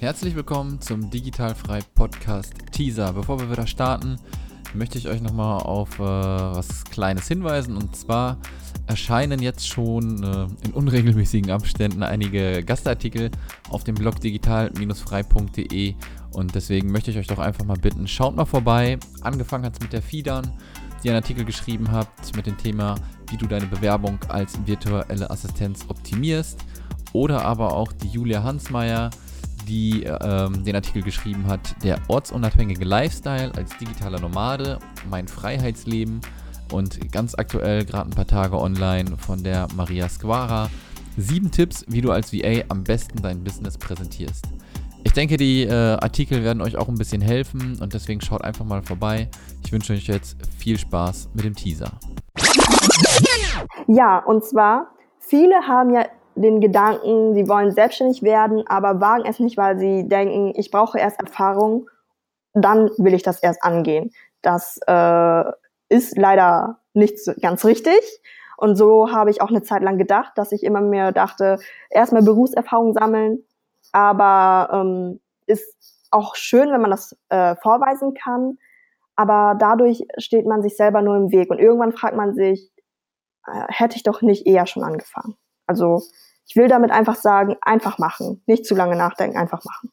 Herzlich willkommen zum Digitalfrei Podcast Teaser. Bevor wir wieder starten, möchte ich euch nochmal auf äh, was Kleines hinweisen. Und zwar erscheinen jetzt schon äh, in unregelmäßigen Abständen einige Gastartikel auf dem Blog digital-frei.de. Und deswegen möchte ich euch doch einfach mal bitten, schaut mal vorbei. Angefangen hat es mit der Fidan, die einen Artikel geschrieben hat mit dem Thema, wie du deine Bewerbung als virtuelle Assistenz optimierst. Oder aber auch die Julia Hansmeier, die ähm, den Artikel geschrieben hat, der ortsunabhängige Lifestyle als digitaler Nomade, mein Freiheitsleben und ganz aktuell gerade ein paar Tage online von der Maria Squara. Sieben Tipps, wie du als VA am besten dein Business präsentierst. Ich denke, die äh, Artikel werden euch auch ein bisschen helfen und deswegen schaut einfach mal vorbei. Ich wünsche euch jetzt viel Spaß mit dem Teaser. Ja, und zwar, viele haben ja den Gedanken, sie wollen selbstständig werden, aber wagen es nicht, weil sie denken, ich brauche erst Erfahrung, dann will ich das erst angehen. Das äh, ist leider nicht ganz richtig. Und so habe ich auch eine Zeit lang gedacht, dass ich immer mehr dachte, erstmal Berufserfahrung sammeln, aber ähm, ist auch schön, wenn man das äh, vorweisen kann. Aber dadurch steht man sich selber nur im Weg. Und irgendwann fragt man sich, äh, hätte ich doch nicht eher schon angefangen. Also ich will damit einfach sagen, einfach machen. Nicht zu lange nachdenken, einfach machen.